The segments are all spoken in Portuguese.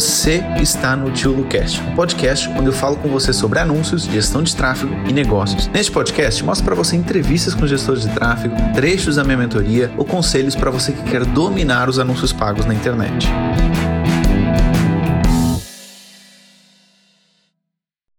Você está no Tio Lucast, um podcast onde eu falo com você sobre anúncios, gestão de tráfego e negócios. Neste podcast, mostro para você entrevistas com gestores de tráfego, trechos da minha mentoria ou conselhos para você que quer dominar os anúncios pagos na internet.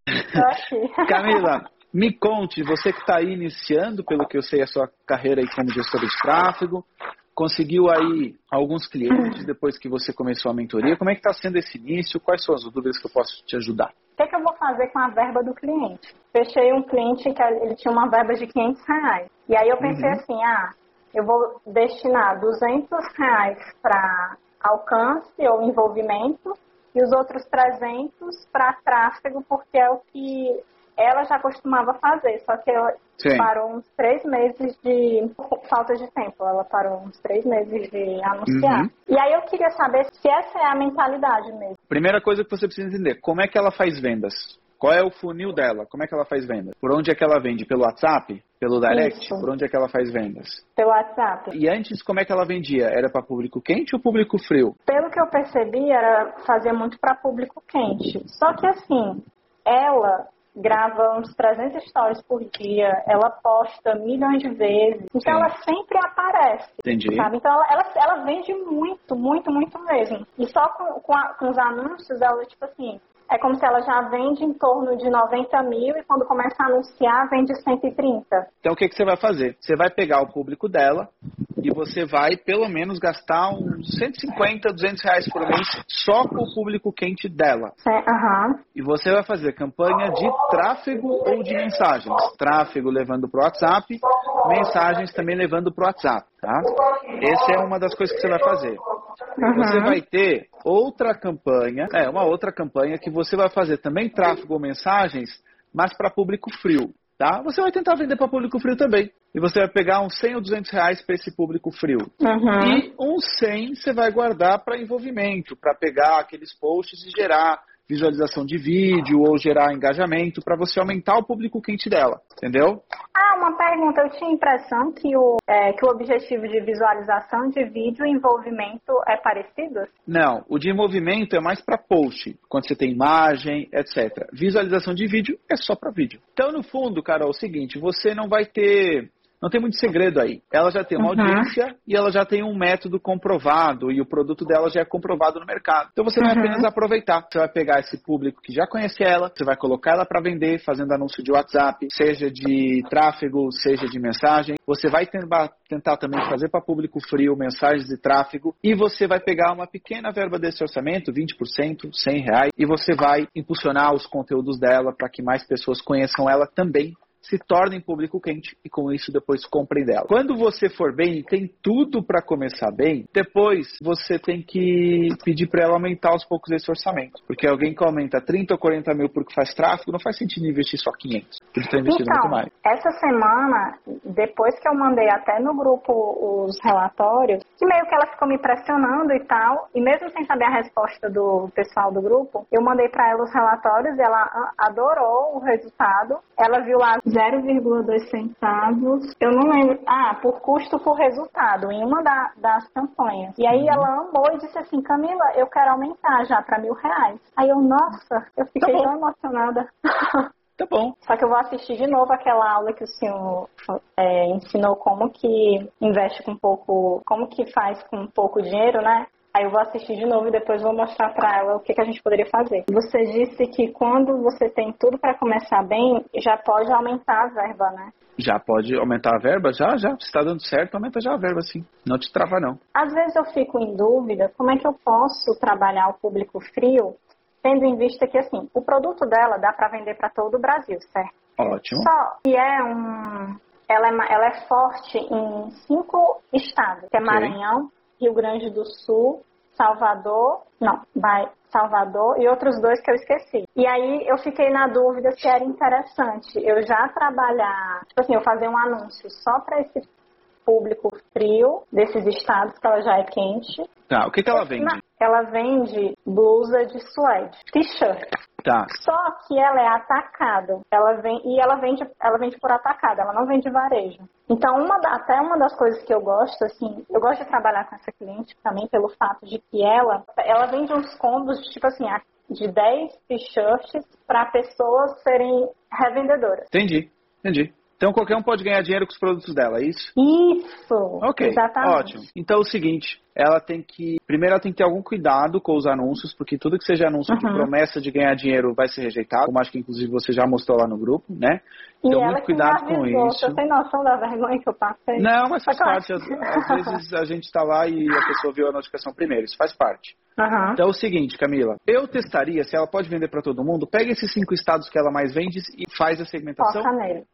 Camila, me conte, você que está aí iniciando, pelo que eu sei, a sua carreira aí como gestora de tráfego, conseguiu aí alguns clientes depois que você começou a mentoria. Como é que está sendo esse início? Quais são as dúvidas que eu posso te ajudar? O que, é que, eu vou fazer com a verba do cliente? Fechei um cliente que ele tinha uma verba de 500 reais. E aí eu pensei uhum. assim, ah, eu vou destinar 200 reais para alcance ou envolvimento e os outros 300 para tráfego, porque é o que ela já costumava fazer, só que ela Sim. parou uns três meses de falta de tempo. Ela parou uns três meses de anunciar. Uhum. E aí eu queria saber se essa é a mentalidade mesmo. Primeira coisa que você precisa entender, como é que ela faz vendas? Qual é o funil dela? Como é que ela faz vendas? Por onde é que ela vende? Pelo WhatsApp? Pelo direct? Isso. Por onde é que ela faz vendas? Pelo WhatsApp. E antes, como é que ela vendia? Era para público quente ou público frio? Pelo que eu percebi, era fazer muito para público quente. Só que assim, ela grava uns 300 stories por dia, ela posta milhões de vezes, então Sim. ela sempre aparece. Entendi. Sabe? Então ela, ela, ela, vende muito, muito, muito mesmo. E só com, com, a, com os anúncios, ela, tipo assim, é como se ela já vende em torno de 90 mil e quando começa a anunciar, vende 130. Então o que, que você vai fazer? Você vai pegar o público dela e você vai pelo menos gastar uns 150, 200 reais por mês só com o público quente dela. É, uhum. E você vai fazer campanha de tráfego ou de mensagens. Tráfego levando para o WhatsApp, mensagens também levando para o WhatsApp. Tá? Essa é uma das coisas que você vai fazer. Uhum. Você vai ter outra campanha, é uma outra campanha que você vai fazer também tráfego ou mensagens, mas para público frio. Tá? Você vai tentar vender para público frio também. E você vai pegar uns 100 ou 200 reais para esse público frio. Uhum. E uns 100 você vai guardar para envolvimento, para pegar aqueles posts e gerar visualização de vídeo ou gerar engajamento para você aumentar o público quente dela, entendeu? Ah, uma pergunta. Eu tinha a impressão que o, é, que o objetivo de visualização de vídeo e envolvimento é parecido? Não, o de envolvimento é mais para post, quando você tem imagem, etc. Visualização de vídeo é só para vídeo. Então, no fundo, cara, é o seguinte, você não vai ter não tem muito segredo aí. Ela já tem uma uhum. audiência e ela já tem um método comprovado e o produto dela já é comprovado no mercado. Então você vai uhum. apenas aproveitar. Você vai pegar esse público que já conhece ela, você vai colocar ela para vender fazendo anúncio de WhatsApp, seja de tráfego, seja de mensagem. Você vai tentar também fazer para público frio mensagens de tráfego e você vai pegar uma pequena verba desse orçamento, 20%, 100 reais, e você vai impulsionar os conteúdos dela para que mais pessoas conheçam ela também se tornem público quente e com isso depois comprem dela. Quando você for bem, tem tudo para começar bem, depois você tem que pedir para ela aumentar aos poucos esse orçamento. Porque alguém que aumenta 30 ou 40 mil porque faz tráfego, não faz sentido investir só 500. Ele está investindo então, muito mais. Essa semana, depois que eu mandei até no grupo os relatórios, que meio que ela ficou me pressionando e tal, e mesmo sem saber a resposta do pessoal do grupo, eu mandei para ela os relatórios e ela adorou o resultado. Ela viu lá 0,2 centavos. Eu não lembro. Ah, por custo por resultado, em uma da, das campanhas. E aí ela amou e disse assim: Camila, eu quero aumentar já para mil reais. Aí eu, nossa, eu fiquei tá tão emocionada. Tá bom. Só que eu vou assistir de novo aquela aula que o senhor é, ensinou como que investe com pouco, como que faz com pouco dinheiro, né? Aí eu vou assistir de novo e depois vou mostrar para ela o que, que a gente poderia fazer. Você disse que quando você tem tudo para começar bem, já pode aumentar a verba, né? Já pode aumentar a verba? Já, já. Se está dando certo, aumenta já a verba, sim. Não te trava, não. Às vezes eu fico em dúvida como é que eu posso trabalhar o público frio, tendo em vista que, assim, o produto dela dá para vender para todo o Brasil, certo? Ótimo. Só que é um... Ela é, ela é forte em cinco estados, que é Maranhão, Rio Grande do Sul, Salvador, não, vai Salvador e outros dois que eu esqueci. E aí eu fiquei na dúvida se era interessante eu já trabalhar, tipo assim, eu fazer um anúncio só para esse público frio desses estados que ela já é quente. Tá, o que, que ela vende? Ela vende blusa de suede, t-shirt. Tá. Só que ela é atacada. Ela vem e ela vende, ela vende por atacado, ela não vende varejo. Então, uma da, até uma das coisas que eu gosto, assim, eu gosto de trabalhar com essa cliente também pelo fato de que ela, ela vende uns combos, tipo assim, de 10 t-shirts para pessoas serem revendedoras. Entendi, entendi. Então qualquer um pode ganhar dinheiro com os produtos dela, é isso? Isso. Ok. Exatamente. Ótimo. Então é o seguinte, ela tem que. Primeiro, ela tem que ter algum cuidado com os anúncios, porque tudo que seja anúncio uhum. de promessa de ganhar dinheiro vai ser rejeitado, como acho que inclusive você já mostrou lá no grupo, né? Então, e muito cuidado com isso. Você tem noção da vergonha que eu passei? Não, mas faz parte. Às, às, vezes a gente está lá e a pessoa viu a notificação primeiro. Isso faz parte. Uhum. Então é o seguinte, Camila. Eu testaria, se ela pode vender para todo mundo, pega esses cinco estados que ela mais vende e faz a segmentação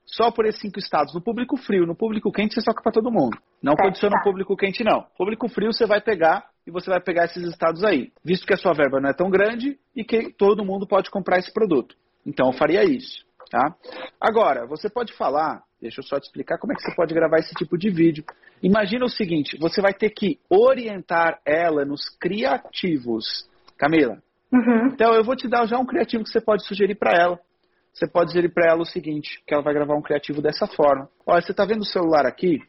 só por esses cinco estados. No público frio, no público quente, você soca para todo mundo. Não certo, condiciona o público quente, não. Público frio, você vai pegar e você vai pegar esses estados aí. Visto que a sua verba não é tão grande e que todo mundo pode comprar esse produto. Então eu faria isso. Tá? Agora, você pode falar, deixa eu só te explicar como é que você pode gravar esse tipo de vídeo. Imagina o seguinte, você vai ter que orientar ela nos criativos. Camila, uhum. então eu vou te dar já um criativo que você pode sugerir para ela. Você pode sugerir para ela o seguinte, que ela vai gravar um criativo dessa forma. Olha, você está vendo o celular aqui?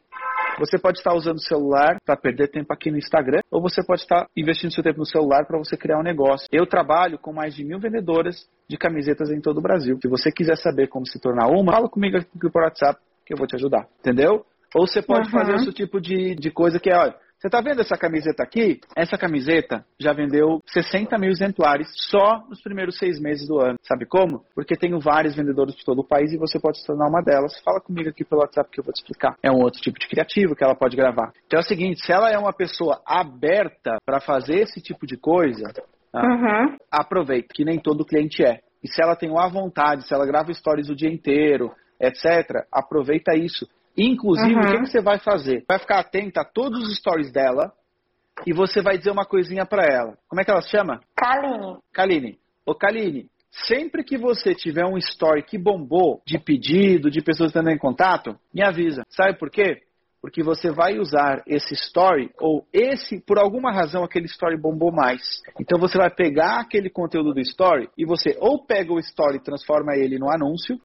Você pode estar usando o celular para perder tempo aqui no Instagram, ou você pode estar investindo seu tempo no celular para você criar um negócio. Eu trabalho com mais de mil vendedoras de camisetas em todo o Brasil. Se você quiser saber como se tornar uma, fala comigo aqui por WhatsApp que eu vou te ajudar. Entendeu? Ou você pode uhum. fazer esse tipo de, de coisa que é, olha, você está vendo essa camiseta aqui? Essa camiseta já vendeu 60 mil exemplares só nos primeiros seis meses do ano. Sabe como? Porque tenho vários vendedores de todo o país e você pode se tornar uma delas. Fala comigo aqui pelo WhatsApp que eu vou te explicar. É um outro tipo de criativo que ela pode gravar. Então é o seguinte, se ela é uma pessoa aberta para fazer esse tipo de coisa, tá? uhum. aproveita, que nem todo cliente é. E se ela tem uma vontade, se ela grava stories o dia inteiro, etc., aproveita isso. Inclusive, uhum. o que, que, você vai fazer? Vai ficar atenta a todos os stories dela e você vai dizer uma coisinha para ela. Como é que ela se chama? Kaline. Kaline. Ô, Kaline, sempre que você tiver um story que bombou de pedido, de pessoas estando em contato, me avisa. Sabe por quê? Porque você vai usar esse story ou esse, por alguma razão, aquele story bombou mais. Então você vai pegar aquele conteúdo do story e você ou pega o story e transforma ele no anúncio,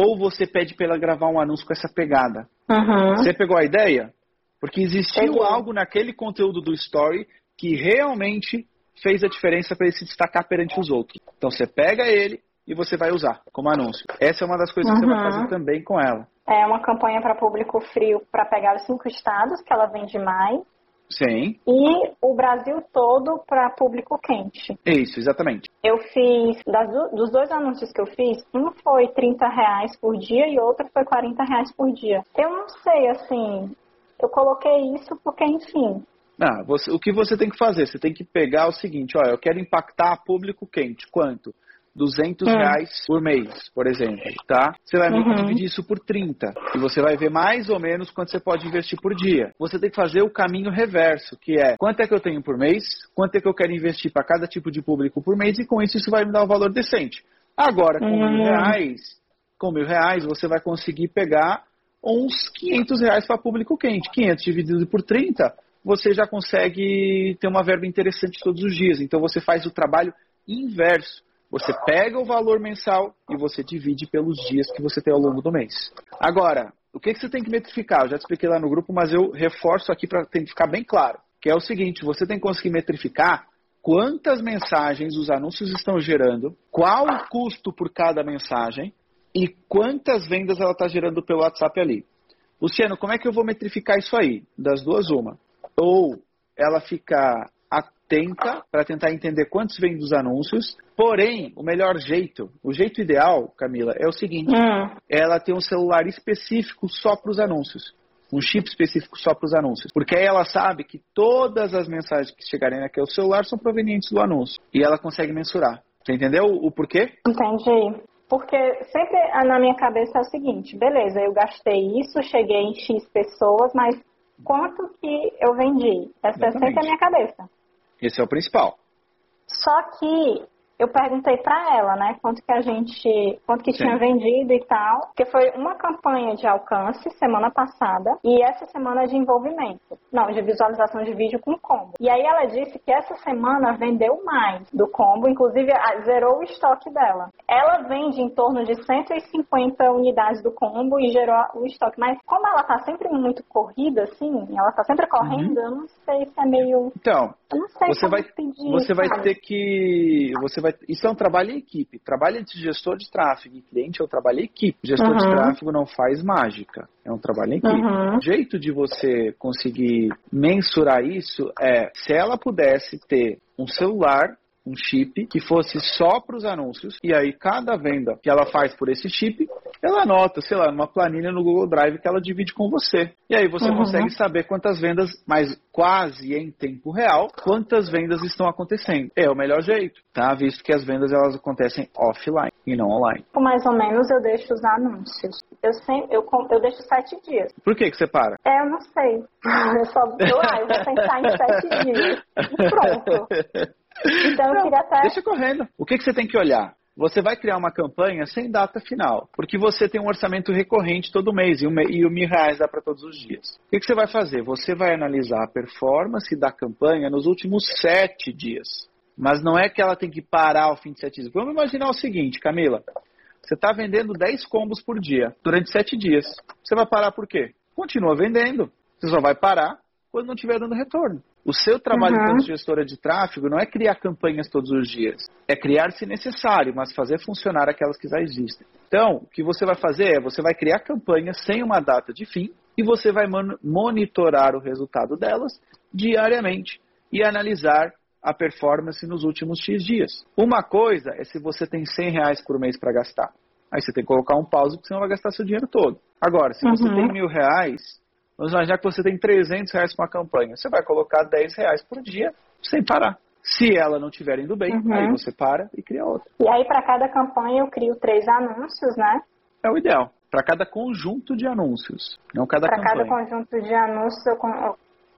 ou você pede para ela gravar um anúncio com essa pegada. Uhum. Você pegou a ideia? Porque existiu algo naquele conteúdo do story que realmente fez a diferença para ele se destacar perante os outros. Então você pega ele e você vai usar como anúncio. Essa é uma das coisas uhum. que você vai fazer também com ela. É uma campanha para público frio para pegar os cinco estados que ela vende mais Sim. E o Brasil todo para público quente. Isso, exatamente. Eu fiz, das, dos dois anúncios que eu fiz, um foi 30 reais por dia e outro foi 40 reais por dia. Eu não sei, assim, eu coloquei isso porque, enfim, ah, você, o que você tem que fazer? Você tem que pegar o seguinte, olha, eu quero impactar público quente. Quanto? 200 é. reais por mês, por exemplo, tá? Você vai uhum. dividir isso por 30 e você vai ver mais ou menos quanto você pode investir por dia. Você tem que fazer o caminho reverso, que é quanto é que eu tenho por mês, quanto é que eu quero investir para cada tipo de público por mês e com isso isso vai me dar um valor decente. Agora, com uhum. mil reais, com mil reais você vai conseguir pegar uns 500 reais para público quente. 500 dividido por 30, você já consegue ter uma verba interessante todos os dias. Então você faz o trabalho inverso. Você pega o valor mensal e você divide pelos dias que você tem ao longo do mês. Agora, o que, que você tem que metrificar? Eu já expliquei lá no grupo, mas eu reforço aqui para ficar bem claro. Que é o seguinte, você tem que conseguir metrificar quantas mensagens os anúncios estão gerando, qual o custo por cada mensagem e quantas vendas ela está gerando pelo WhatsApp ali. Luciano, como é que eu vou metrificar isso aí? Das duas, uma. Ou ela fica atenta para tentar entender quantos vem dos anúncios. Porém, o melhor jeito, o jeito ideal, Camila, é o seguinte: hum. ela tem um celular específico só para os anúncios. Um chip específico só para os anúncios. Porque aí ela sabe que todas as mensagens que chegarem naquele celular são provenientes do anúncio. E ela consegue mensurar. Você entendeu o porquê? Entendi. Porque sempre na minha cabeça é o seguinte, beleza, eu gastei isso, cheguei em X pessoas, mas quanto que eu vendi? Essa Exatamente. é sempre a minha cabeça. Esse é o principal. Só que eu perguntei para ela, né, quanto que a gente, quanto que Sim. tinha vendido e tal, porque foi uma campanha de alcance semana passada e essa semana de envolvimento, não, de visualização de vídeo com combo. E aí ela disse que essa semana vendeu mais do combo, inclusive zerou o estoque dela. Ela vende em torno de 150 unidades do combo e gerou o estoque, mas como ela tá sempre muito corrida, assim, ela tá sempre correndo, uhum. eu não sei se é meio. Então, você vai, pedir, você vai ter que, você vai, isso é um trabalho em equipe. Trabalho de gestor de tráfego e cliente é o trabalho em equipe. Gestor uhum. de tráfego não faz mágica, é um trabalho em equipe. Uhum. O jeito de você conseguir mensurar isso é se ela pudesse ter um celular um chip que fosse só para os anúncios e aí cada venda que ela faz por esse chip, ela anota, sei lá, numa planilha no Google Drive que ela divide com você. E aí você uhum. consegue saber quantas vendas, mas quase em tempo real, quantas vendas estão acontecendo. É o melhor jeito, tá? Visto que as vendas elas acontecem offline e não online. Mais ou menos eu deixo os anúncios. Eu sempre, eu, eu deixo sete dias. Por que que você para? É, eu não sei. Eu só, eu, ah, eu vou pensar em sete dias. E pronto. Então eu queria até. Deixa correndo. O que, que você tem que olhar? Você vai criar uma campanha sem data final, porque você tem um orçamento recorrente todo mês e o, e o mil reais dá para todos os dias. O que, que você vai fazer? Você vai analisar a performance da campanha nos últimos sete dias. Mas não é que ela tem que parar ao fim de sete dias. Vamos imaginar o seguinte, Camila. Você está vendendo 10 combos por dia durante sete dias. Você vai parar por quê? Continua vendendo. Você só vai parar quando não estiver dando retorno. O seu trabalho uhum. como gestora de tráfego não é criar campanhas todos os dias. É criar se necessário, mas fazer funcionar aquelas que já existem. Então, o que você vai fazer é você vai criar campanhas sem uma data de fim e você vai monitorar o resultado delas diariamente e analisar a performance nos últimos X dias. Uma coisa é se você tem 100 reais por mês para gastar. Aí você tem que colocar um pause porque senão vai gastar seu dinheiro todo. Agora, se você uhum. tem mil reais, Vamos imaginar que você tem 300 reais para uma campanha. Você vai colocar 10 reais por dia sem parar. Se ela não estiver indo bem, uhum. aí você para e cria outra. E aí, para cada campanha, eu crio três anúncios, né? É o ideal. Para cada conjunto de anúncios, não cada. Para cada conjunto de anúncios, eu.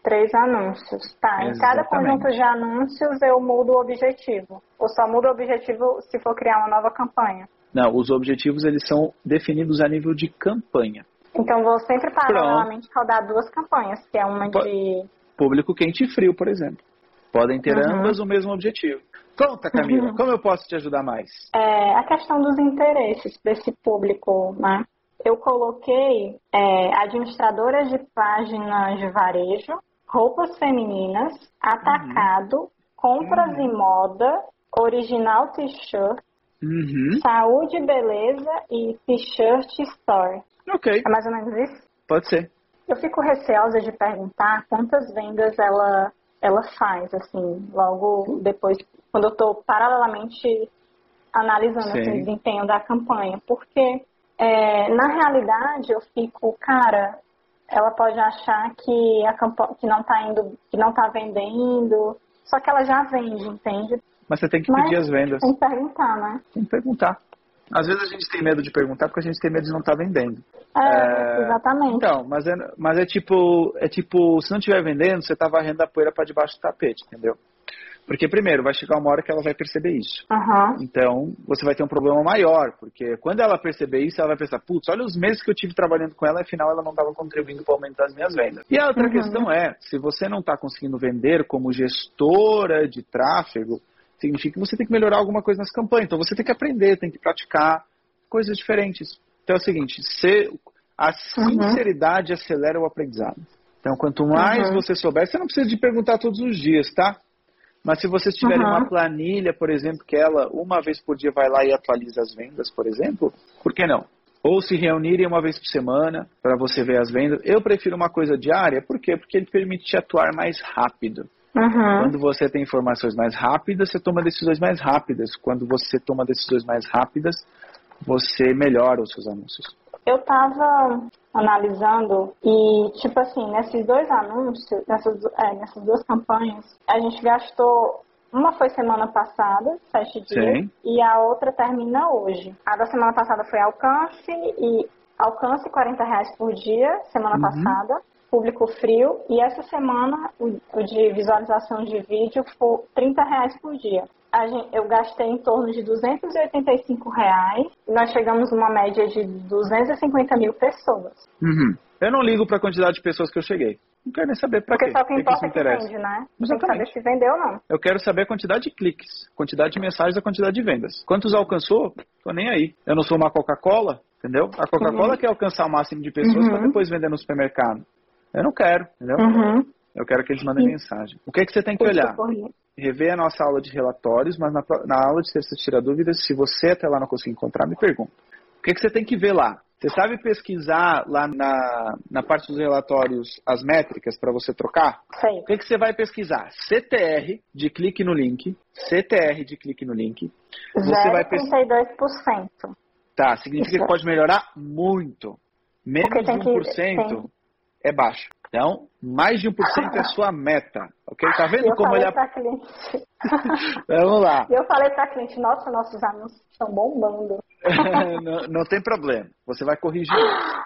Três anúncios. Tá, Exatamente. em cada conjunto de anúncios, eu mudo o objetivo. Ou só mudo o objetivo se for criar uma nova campanha? Não, os objetivos eles são definidos a nível de campanha. Então vou sempre paralelamente rodar duas campanhas, que é uma de. Público quente e frio, por exemplo. Podem ter uhum. ambas o mesmo objetivo. Conta, Camila, uhum. como eu posso te ajudar mais? É, a questão dos interesses desse público, né? Eu coloquei é, administradoras de páginas de varejo, roupas femininas, atacado, uhum. compras uhum. e moda, original t-shirt, uhum. saúde e beleza e t-shirt store. Ok. É mais ou menos isso? Pode ser. Eu fico receosa de perguntar quantas vendas ela, ela faz, assim, logo depois, quando eu estou paralelamente analisando assim, o desempenho da campanha. Porque, é, na realidade, eu fico, cara, ela pode achar que a que não está indo, que não está vendendo, só que ela já vende, entende? Mas você tem que Mas pedir as vendas. Tem que perguntar, né? Tem que perguntar. Às vezes a gente tem medo de perguntar porque a gente tem medo de não estar tá vendendo. É, é, exatamente. Então, mas é, mas é tipo, é tipo, se não estiver vendendo, você está varrendo a poeira para debaixo do tapete, entendeu? Porque, primeiro, vai chegar uma hora que ela vai perceber isso. Uhum. Então, você vai ter um problema maior, porque quando ela perceber isso, ela vai pensar, putz, olha os meses que eu tive trabalhando com ela, afinal ela não estava contribuindo para aumentar as minhas vendas. E a outra uhum. questão é, se você não está conseguindo vender como gestora de tráfego, significa que você tem que melhorar alguma coisa nas campanhas. Então você tem que aprender, tem que praticar coisas diferentes. Então é o seguinte, ser, a uhum. sinceridade uhum. acelera o aprendizado. Então quanto mais uhum. você souber, você não precisa de perguntar todos os dias, tá? Mas se vocês tiverem uhum. uma planilha, por exemplo, que ela uma vez por dia vai lá e atualiza as vendas, por exemplo, por que não? Ou se reunirem uma vez por semana para você ver as vendas. Eu prefiro uma coisa diária, por quê? Porque ele permite te atuar mais rápido. Uhum. Quando você tem informações mais rápidas, você toma decisões mais rápidas. Quando você toma decisões mais rápidas, você melhora os seus anúncios. Eu estava analisando e, tipo assim, nesses dois anúncios, nessas, é, nessas duas campanhas, a gente gastou. Uma foi semana passada, sete dias, Sim. e a outra termina hoje. A da semana passada foi alcance e alcance 40 reais por dia, semana uhum. passada. público frio, e essa semana o, o de visualização de vídeo foi 30 reais por dia. Gente, eu gastei em torno de 285 reais e nós chegamos numa média de 250 mil pessoas. Uhum. Eu não ligo para a quantidade de pessoas que eu cheguei. Não quero nem saber para quê. Porque só que importa é que, que vende, né? Exatamente. Tem que saber se vendeu ou não. Eu quero saber a quantidade de cliques, quantidade de mensagens, a quantidade de vendas. Quantos alcançou? Tô nem aí. Eu não sou uma Coca-Cola, entendeu? A Coca-Cola uhum. quer alcançar o máximo de pessoas uhum. para depois vender no supermercado. Eu não quero, entendeu? Uhum. Eu quero que eles mandem mensagem. O que, é que você tem que olhar? Rever a nossa aula de relatórios, mas na, na aula de terça tira dúvidas, se você até lá não conseguir encontrar, me pergunta. O que, é que você tem que ver lá? Você sabe pesquisar lá na, na parte dos relatórios as métricas para você trocar? Sim. O que, que você vai pesquisar? CTR de clique no link. CTR de clique no link. Você 0, vai pesquisar. Tá, significa Isso. que pode melhorar muito. Menos de 1% que, é baixo. Então, mais de 1% é a sua meta. Ok? Tá vendo eu como ele é. cliente. Vamos lá. Eu falei para cliente, nossa, nossos anúncios estão bombando. não, não, tem problema. Você vai corrigir,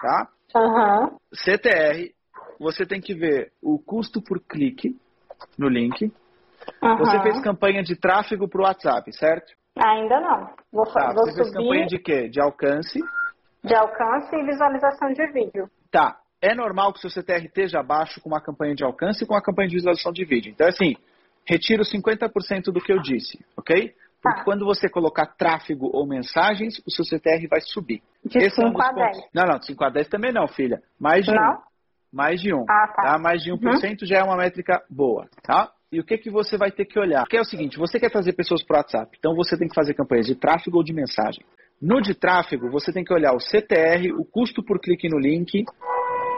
tá? Uhum. CTR, você tem que ver o custo por clique no link. Uhum. Você fez campanha de tráfego para o WhatsApp, certo? Ainda não. Vou, tá, vou você subir... fez campanha de quê? De alcance? De alcance e visualização de vídeo. Tá. É normal que o seu CTR esteja abaixo com uma campanha de alcance e com uma campanha de visualização de vídeo. Então, assim, retiro 50% do que eu disse, ok? Porque tá. quando você colocar tráfego ou mensagens, o seu CTR vai subir. De Esse 5 é um a 10. Não, não, de 5 a 10 também não, filha. Mais de não? um. Mais de um. Ah, tá. tá? Mais de 1% uhum. já é uma métrica boa, tá? E o que, que você vai ter que olhar? Porque é o seguinte, você quer trazer pessoas para o WhatsApp, então você tem que fazer campanhas de tráfego ou de mensagem. No de tráfego, você tem que olhar o CTR, o custo por clique no link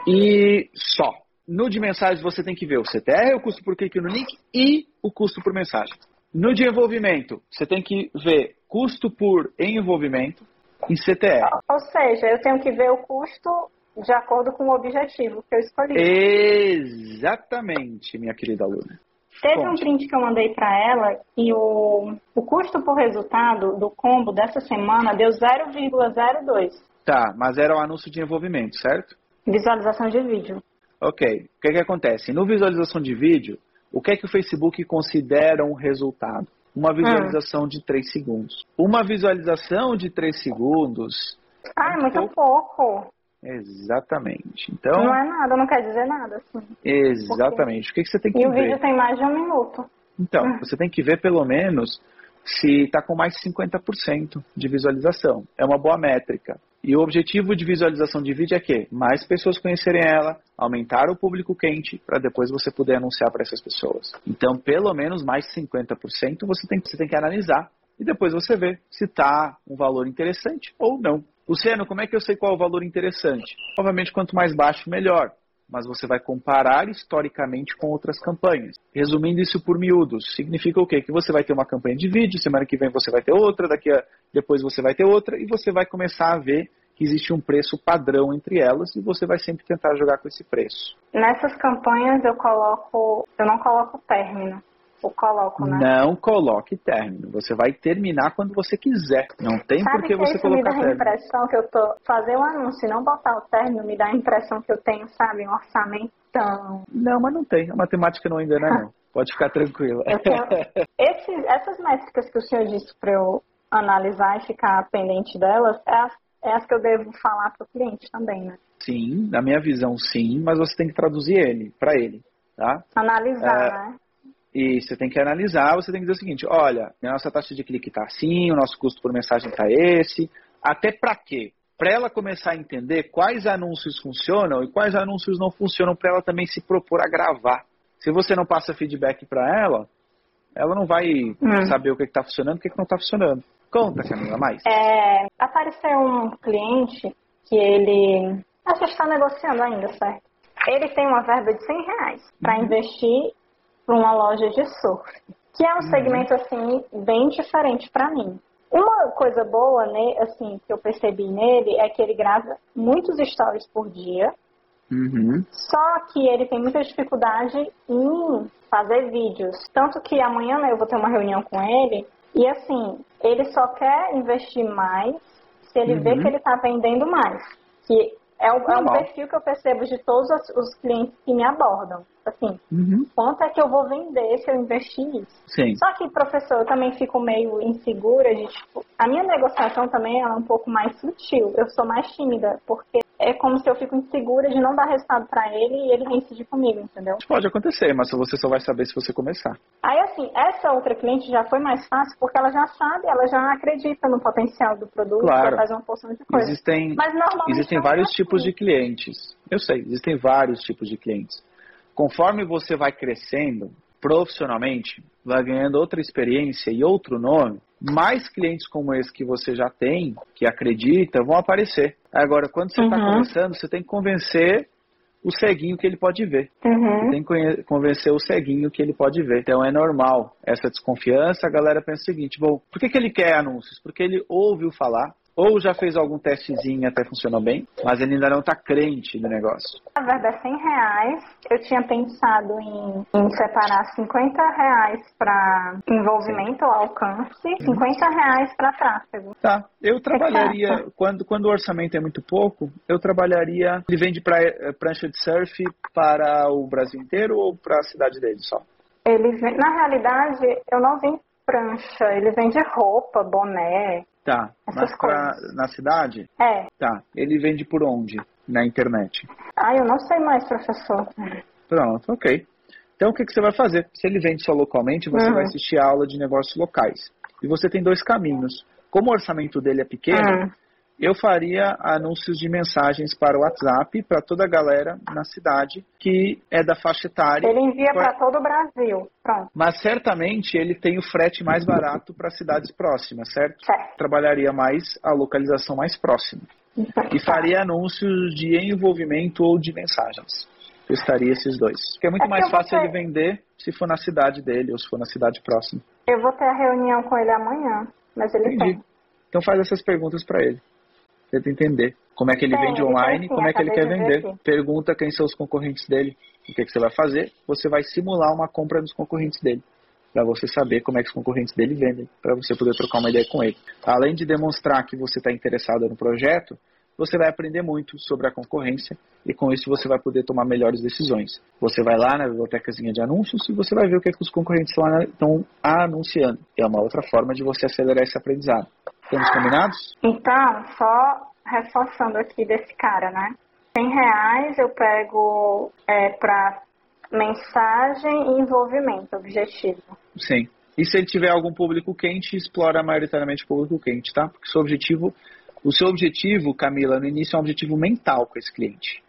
e só. No de mensagem, você tem que ver o CTR, o custo por clique no link e o custo por mensagem. No de envolvimento, você tem que ver custo por envolvimento em CTR. Ou seja, eu tenho que ver o custo de acordo com o objetivo que eu escolhi. Exatamente, minha querida aluna. Teve Conte. um print que eu mandei para ela e o, o custo por resultado do combo dessa semana deu 0,02. Tá, mas era um anúncio de envolvimento, certo? Visualização de vídeo. Ok. O que, que acontece? No visualização de vídeo, o que é que o Facebook considera um resultado? Uma visualização hum. de 3 segundos. Uma visualização de 3 segundos. Ah, é muito pouco. pouco. Exatamente. Então, não é nada, não quer dizer nada. Assim. Exatamente. O que, que você tem que e ver? E o vídeo tem mais de um minuto. Então, hum. você tem que ver pelo menos se está com mais de 50% de visualização. É uma boa métrica. E o objetivo de visualização de vídeo é que mais pessoas conhecerem ela, aumentar o público quente, para depois você poder anunciar para essas pessoas. Então, pelo menos mais 50% você tem, você tem que analisar e depois você vê se está um valor interessante ou não. Luciano, como é que eu sei qual é o valor interessante? Obviamente, quanto mais baixo, melhor mas você vai comparar historicamente com outras campanhas. Resumindo isso por miúdos, significa o quê? Que você vai ter uma campanha de vídeo, semana que vem você vai ter outra, daqui a depois você vai ter outra e você vai começar a ver que existe um preço padrão entre elas e você vai sempre tentar jogar com esse preço. Nessas campanhas eu coloco, eu não coloco término. Eu coloco, né? Não coloque término. Você vai terminar quando você quiser. Não tem Sabe por que você colocar me dá a impressão que eu tô fazer um anúncio e não botar o término me dá a impressão que eu tenho, sabe, um orçamentão. Não, mas não tem. A matemática não ainda não. Pode ficar tranquila. Tenho... Esses, essas métricas que o senhor disse para eu analisar e ficar pendente delas, é as, é as que eu devo falar para o cliente também, né? Sim, na minha visão, sim, mas você tem que traduzir ele para ele, tá? Analisar, é... né? E você tem que analisar, você tem que dizer o seguinte, olha, a nossa taxa de clique está assim, o nosso custo por mensagem está esse. Até para quê? Para ela começar a entender quais anúncios funcionam e quais anúncios não funcionam, para ela também se propor a gravar. Se você não passa feedback para ela, ela não vai hum. saber o que está funcionando e o que, que não está funcionando. Conta, Camila, mais. É, apareceu um cliente que ele. Acho que está negociando ainda, certo? Ele tem uma verba de 100 reais para uhum. investir para uma loja de surf, que é um uhum. segmento assim bem diferente para mim. Uma coisa boa, né, assim, que eu percebi nele é que ele grava muitos stories por dia. Uhum. Só que ele tem muita dificuldade em fazer vídeos. Tanto que amanhã né, eu vou ter uma reunião com ele e assim, ele só quer investir mais se ele uhum. vê que ele está vendendo mais. Que É um, é um perfil que eu percebo de todos os, os clientes que me abordam. Assim, uhum. quanto é que eu vou vender se eu investir nisso? Sim. Só que, professor, eu também fico meio insegura de, tipo, a minha negociação também é um pouco mais sutil. Eu sou mais tímida, porque é como se eu fico insegura de não dar resultado para ele e ele decidir comigo, entendeu? Pode acontecer, mas você só vai saber se você começar. Aí, assim, essa outra cliente já foi mais fácil porque ela já sabe, ela já acredita no potencial do produto, claro. faz uma porção de coisa. Existem, mas normalmente existem vários é tipos assim. de clientes. Eu sei, existem vários tipos de clientes. Conforme você vai crescendo profissionalmente, vai ganhando outra experiência e outro nome, mais clientes como esse que você já tem, que acredita, vão aparecer. Agora, quando você está uhum. começando, você tem que convencer o ceguinho que ele pode ver. Uhum. Você tem que convencer o ceguinho que ele pode ver. Então é normal essa desconfiança. A galera pensa o seguinte: bom, por que, que ele quer anúncios? Porque ele ouviu falar, ou já fez algum testezinho e até funcionou bem, mas ele ainda não está crente no negócio. Na verdade, é 100 reais. Eu tinha pensado em, em separar 50 reais para envolvimento ou alcance, 50 uhum. reais para tráfego. Tá. Eu trabalharia, quando, quando o orçamento é muito pouco, eu trabalharia. Ele vende pra, eh, prancha de surf para o Brasil inteiro ou para a cidade dele só? Ele, na realidade, eu não vim prancha, ele vende roupa, boné, Tá. Mas pra, na cidade? É. Tá. Ele vende por onde? Na internet? Ah, eu não sei mais, professor. Pronto, ok. Então o que, que você vai fazer? Se ele vende só localmente, você uhum. vai assistir a aula de negócios locais. E você tem dois caminhos. Como o orçamento dele é pequeno, uhum eu faria anúncios de mensagens para o WhatsApp para toda a galera na cidade que é da faixa etária. Ele envia para todo o Brasil. Pronto. Mas certamente ele tem o frete mais barato para cidades próximas, certo? Certo. Trabalharia mais a localização mais próxima. E faria anúncios de envolvimento ou de mensagens. Testaria esses dois. Porque é muito é mais fácil ter... ele vender se for na cidade dele ou se for na cidade próxima. Eu vou ter a reunião com ele amanhã, mas ele Entendi. tem. Então faz essas perguntas para ele. Tenta entender como é que ele Sim, vende online, como é que ele quer vender. Pergunta quem são os concorrentes dele, o que, é que você vai fazer. Você vai simular uma compra dos concorrentes dele, para você saber como é que os concorrentes dele vendem, para você poder trocar uma ideia com ele. Além de demonstrar que você está interessado no projeto, você vai aprender muito sobre a concorrência e com isso você vai poder tomar melhores decisões. Você vai lá na bibliotecazinha de anúncios e você vai ver o que, é que os concorrentes estão anunciando. É uma outra forma de você acelerar esse aprendizado. Estamos combinados? Então, só reforçando aqui desse cara, né? 100 reais eu pego é, para mensagem e envolvimento, objetivo. Sim. E se ele tiver algum público quente, explora maioritariamente o público quente, tá? Porque seu objetivo, o seu objetivo, Camila, no início é um objetivo mental com esse cliente.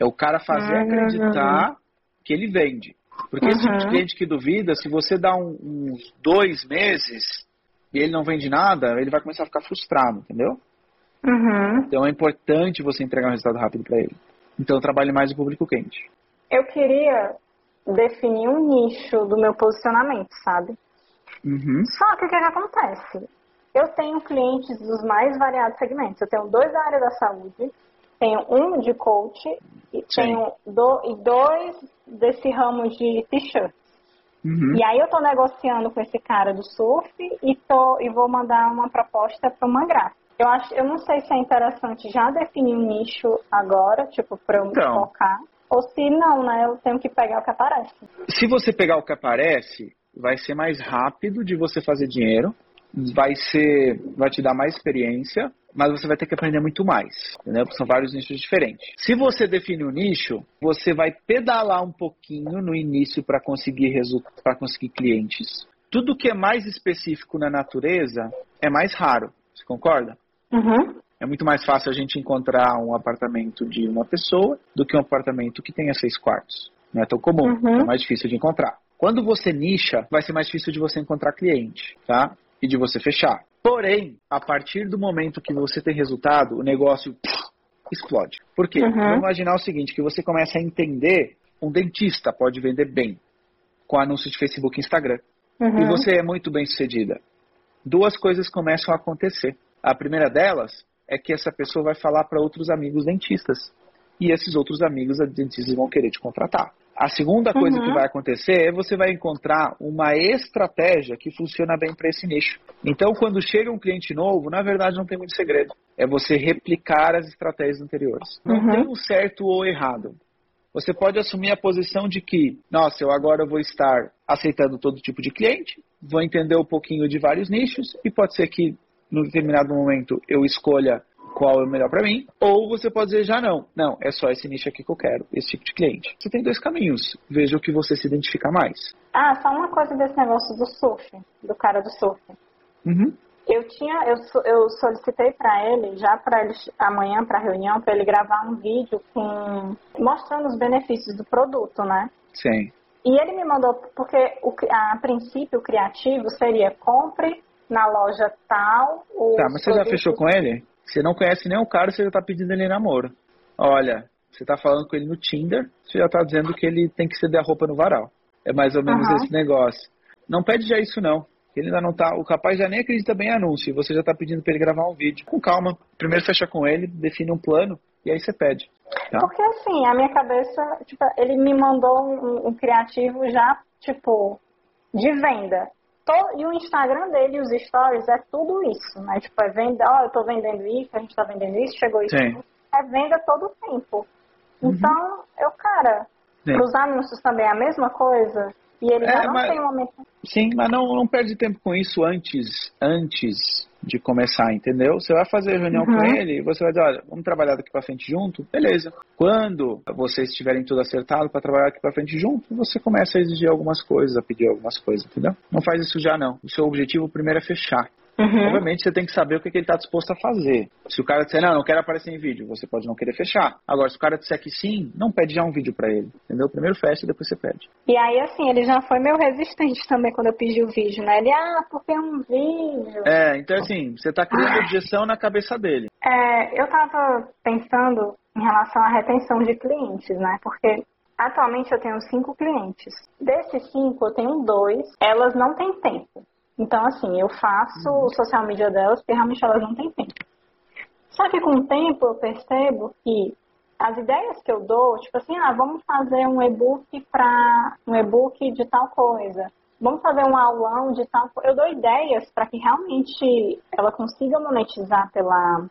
É o cara fazer uhum. acreditar que ele vende. Porque uhum. esse tipo de uhum. cliente que duvida, se você dá um, uns dois meses, e ele não vende nada, ele vai começar a ficar frustrado, entendeu? Uhum. Então é importante você entregar um resultado rápido para ele. Então trabalhe mais o público quente. Eu queria definir um nicho do meu posicionamento, sabe? Uhum. Só que o que, que acontece? Eu tenho clientes dos mais variados segmentos. Eu tenho dois da área da saúde, tenho um de coach e Sim. tenho do, e dois desse ramo de t-shirt. Uhum. E aí eu tô negociando com esse cara do surf e, tô, e vou mandar uma proposta para uma gráfica. Eu, acho, eu não sei se é interessante já definir um nicho agora, tipo, para eu então, me focar. Ou se não, né? Eu tenho que pegar o que aparece. Se você pegar o que aparece, vai ser mais rápido de você fazer dinheiro, vai ser, vai te dar mais experiência, mas você vai ter que aprender muito mais, entendeu? Porque são vários nichos diferentes. Se você define um nicho, você vai pedalar um pouquinho no início para conseguir resultados, para conseguir clientes. Tudo que é mais específico na natureza é mais raro. Você concorda? Uhum. É muito mais fácil a gente encontrar um apartamento de uma pessoa do que um apartamento que tenha seis quartos. Não é tão comum, uhum. é mais difícil de encontrar. Quando você nicha, vai ser mais difícil de você encontrar cliente, tá? E de você fechar. Porém, a partir do momento que você tem resultado, o negócio explode. Por quê? Uhum. Vamos imaginar o seguinte, que você começa a entender, um dentista pode vender bem com anúncios de Facebook e Instagram. Uhum. E você é muito bem sucedida. Duas coisas começam a acontecer. A primeira delas é que essa pessoa vai falar para outros amigos dentistas. e esses outros amigos dentistas vão querer te contratar. A segunda coisa uhum. que vai acontecer é você vai encontrar uma estratégia que funciona bem para esse nicho. Então, quando chega um cliente novo, na verdade não tem muito segredo. É você replicar as estratégias anteriores. Não uhum. tem um certo ou errado. Você pode assumir a posição de que, nossa, eu agora vou estar aceitando todo tipo de cliente, vou entender um pouquinho de vários nichos e pode ser que, num determinado momento, eu escolha qual é o melhor para mim, ou você pode dizer já não, não, é só esse nicho aqui que eu quero, esse tipo de cliente. Você tem dois caminhos, veja o que você se identifica mais. Ah, só uma coisa desse negócio do surf, do cara do surf. Uhum. Eu tinha, eu, eu solicitei para ele, já para ele amanhã para reunião, para ele gravar um vídeo com mostrando os benefícios do produto, né? Sim. E ele me mandou porque o, a, a princípio o criativo seria compre na loja tal. Tá, mas você já fechou com ele? Você não conhece nem o cara, você já está pedindo ele namoro. Olha, você está falando com ele no Tinder, você já está dizendo que ele tem que ceder a roupa no varal. É mais ou menos uhum. esse negócio. Não pede já isso não. Ele ainda não tá. O capaz já nem acredita bem em anúncio. Você já está pedindo para ele gravar um vídeo. Com calma. Primeiro fecha com ele, define um plano e aí você pede. Tá? Porque assim, a minha cabeça, tipo, ele me mandou um, um criativo já, tipo, de venda. E o Instagram dele, os stories, é tudo isso, né? Tipo, é venda, ó, oh, eu tô vendendo isso, a gente tá vendendo isso, chegou isso. Sim. É venda todo o tempo. Uhum. Então, eu, cara, Sim. pros anúncios também é a mesma coisa. E ele é, já não mas, tem momento. Sim, mas não, não perde tempo com isso antes, antes de começar, entendeu? Você vai fazer reunião uhum. com ele e você vai dizer, olha, vamos trabalhar daqui para frente junto? Beleza. Quando vocês estiverem tudo acertado para trabalhar daqui para frente junto, você começa a exigir algumas coisas, a pedir algumas coisas, entendeu? Não faz isso já não. O seu objetivo primeiro é fechar. Uhum. Obviamente você tem que saber o que, que ele está disposto a fazer. Se o cara disser, não, não quero aparecer em vídeo, você pode não querer fechar. Agora, se o cara disser que sim, não pede já um vídeo para ele. Entendeu? Primeiro fecha e depois você pede. E aí, assim, ele já foi meu resistente também quando eu pedi o vídeo, né? Ele, ah, porque é um vídeo. É, então assim, você está criando ah. objeção na cabeça dele. É, eu estava pensando em relação à retenção de clientes, né? Porque Atualmente eu tenho cinco clientes. Desses cinco, eu tenho dois. Elas não têm tempo. Então, assim, eu faço uhum. o social media delas porque realmente elas não têm tempo. Só que com o tempo eu percebo que as ideias que eu dou, tipo assim, ah, vamos fazer um e-book para um e-book de tal coisa. Vamos fazer um aulão de tal coisa. Eu dou ideias para que realmente ela consiga monetizar pela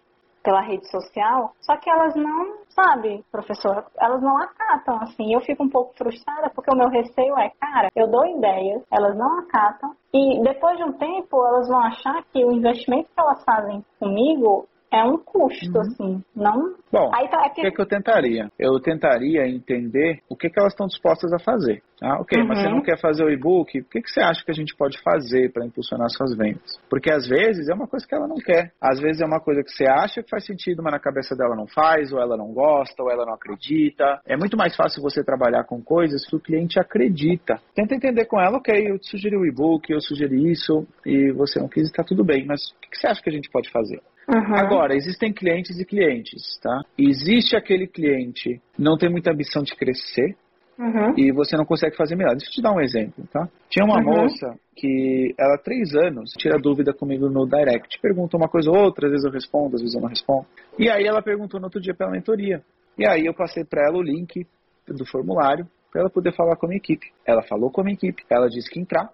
pela rede social, só que elas não, sabe, professora, elas não acatam, assim. Eu fico um pouco frustrada porque o meu receio é, cara, eu dou ideias, elas não acatam, e depois de um tempo elas vão achar que o investimento que elas fazem comigo é um custo, uhum. assim, não... Bom, Aí tá, é que... o que, é que eu tentaria? Eu tentaria entender o que, que elas estão dispostas a fazer. Ah, ok, uhum. mas você uhum. não quer fazer o e-book? O que, que você acha que a gente pode fazer para impulsionar suas vendas? Porque às vezes é uma coisa que ela não quer. Às vezes é uma coisa que você acha que faz sentido, mas na cabeça dela não faz, ou ela não gosta, ou ela não acredita. É muito mais fácil você trabalhar com coisas que o cliente acredita. Tenta entender com ela, ok, eu te sugeri o e-book, eu sugeri isso, e você não quis, está tudo bem, mas o que, que você acha que a gente pode fazer? Uhum. Agora, existem clientes e clientes, tá? Existe aquele cliente não tem muita ambição de crescer uhum. e você não consegue fazer melhor. Deixa eu te dar um exemplo, tá? Tinha uma uhum. moça que ela há três anos tira dúvida comigo no direct, pergunta uma coisa ou outra, às vezes eu respondo, às vezes eu não respondo. E aí ela perguntou no outro dia pela mentoria. E aí eu passei para ela o link do formulário para ela poder falar com a minha equipe. Ela falou com a minha equipe, ela disse que entrar,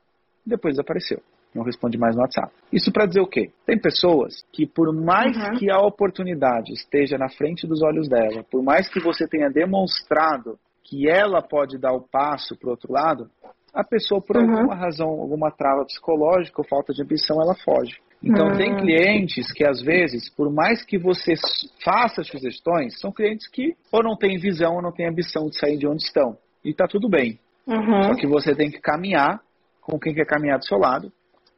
depois apareceu não responde mais no WhatsApp. Isso para dizer o quê? Tem pessoas que, por mais uhum. que a oportunidade esteja na frente dos olhos dela, por mais que você tenha demonstrado que ela pode dar o passo para o outro lado, a pessoa, por uhum. alguma razão, alguma trava psicológica ou falta de ambição, ela foge. Então, uhum. tem clientes que, às vezes, por mais que você faça sugestões, são clientes que ou não têm visão ou não têm ambição de sair de onde estão. E está tudo bem. Uhum. Só que você tem que caminhar com quem quer caminhar do seu lado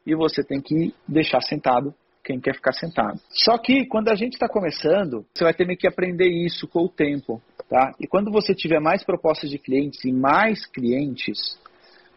e você tem que deixar sentado quem quer ficar sentado. Só que quando a gente está começando, você vai ter que aprender isso com o tempo, tá? E quando você tiver mais propostas de clientes e mais clientes,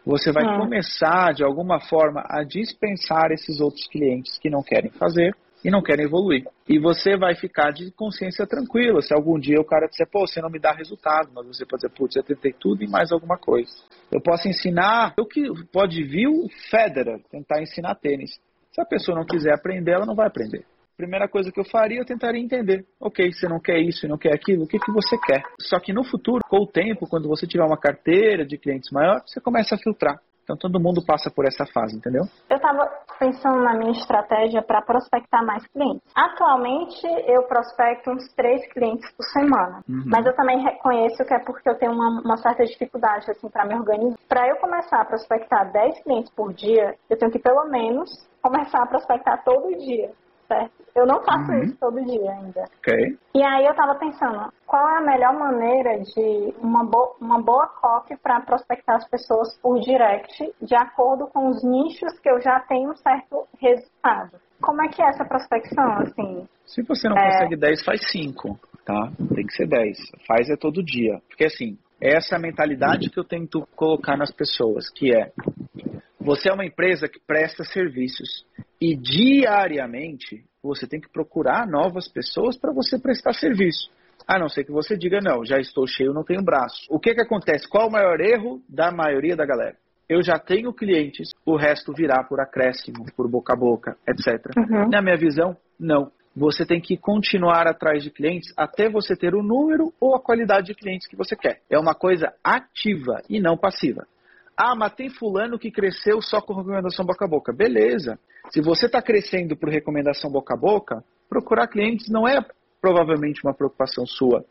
você vai ah. começar de alguma forma a dispensar esses outros clientes que não querem fazer e não querem evoluir. E você vai ficar de consciência tranquila. Se algum dia o cara disser, pô, você não me dá resultado, mas você pode dizer, putz, eu tentei tudo e mais alguma coisa. Eu posso ensinar, o que pode vir o Federer tentar ensinar tênis. Se a pessoa não quiser aprender, ela não vai aprender. primeira coisa que eu faria, eu tentaria entender. Ok, você não quer isso e não quer aquilo, o que, que você quer? Só que no futuro, com o tempo, quando você tiver uma carteira de clientes maior, você começa a filtrar. Então todo mundo passa por essa fase, entendeu? Eu estava pensando na minha estratégia para prospectar mais clientes. Atualmente eu prospecto uns três clientes por semana, uhum. mas eu também reconheço que é porque eu tenho uma, uma certa dificuldade assim para me organizar. Para eu começar a prospectar 10 clientes por dia, eu tenho que pelo menos começar a prospectar todo dia certo? Eu não faço uhum. isso todo dia ainda. Ok. E aí eu tava pensando, qual é a melhor maneira de uma, bo uma boa copy para prospectar as pessoas por direct, de acordo com os nichos que eu já tenho um certo resultado? Como é que é essa prospecção, assim? Se você não é... consegue 10, faz 5, tá? Tem que ser 10. Faz é todo dia. Porque assim, essa é a mentalidade que eu tento colocar nas pessoas, que é você é uma empresa que presta serviços e diariamente você tem que procurar novas pessoas para você prestar serviço. A não ser que você diga, não, já estou cheio, não tenho braço. O que, que acontece? Qual o maior erro da maioria da galera? Eu já tenho clientes, o resto virá por acréscimo, por boca a boca, etc. Uhum. Na minha visão, não. Você tem que continuar atrás de clientes até você ter o número ou a qualidade de clientes que você quer. É uma coisa ativa e não passiva. Ah, mas tem fulano que cresceu só com recomendação boca a boca. Beleza. Se você está crescendo por recomendação boca a boca, procurar clientes não é provavelmente uma preocupação sua.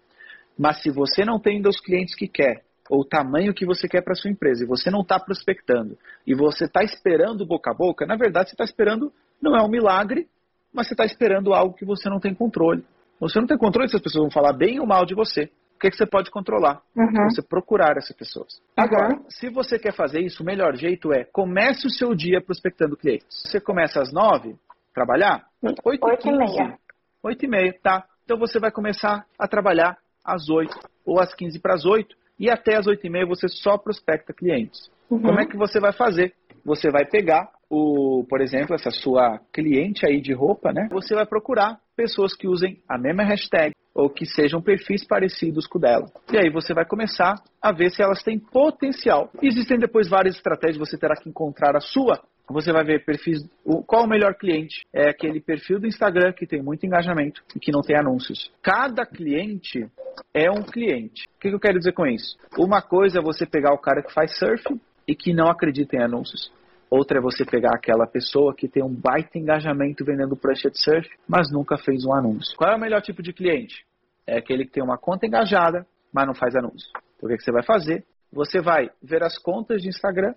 Mas se você não tem dos clientes que quer, ou o tamanho que você quer para sua empresa, e você não está prospectando, e você está esperando boca a boca, na verdade você está esperando, não é um milagre, mas você está esperando algo que você não tem controle. Você não tem controle se as pessoas vão falar bem ou mal de você que, é que você pode controlar? Uhum. Você procurar essas pessoas. Uhum. Agora, se você quer fazer isso, o melhor jeito é comece o seu dia prospectando clientes. Você começa às nove, trabalhar? Oito, oito e meia. Oito e meia, tá. Então você vai começar a trabalhar às oito ou às quinze para as oito e até às oito e meia você só prospecta clientes. Uhum. Como é que você vai fazer? Você vai pegar o, por exemplo, essa sua cliente aí de roupa, né? Você vai procurar pessoas que usem a mesma hashtag, ou que sejam perfis parecidos com o dela. E aí você vai começar a ver se elas têm potencial. Existem depois várias estratégias, você terá que encontrar a sua. Você vai ver perfis. Qual o melhor cliente? É aquele perfil do Instagram que tem muito engajamento e que não tem anúncios. Cada cliente é um cliente. O que eu quero dizer com isso? Uma coisa é você pegar o cara que faz surf e que não acredita em anúncios. Outra é você pegar aquela pessoa que tem um baita engajamento vendendo prancha de surf, mas nunca fez um anúncio. Qual é o melhor tipo de cliente? É aquele que tem uma conta engajada, mas não faz anúncio. Então, o que, você vai fazer? Você vai ver as contas de Instagram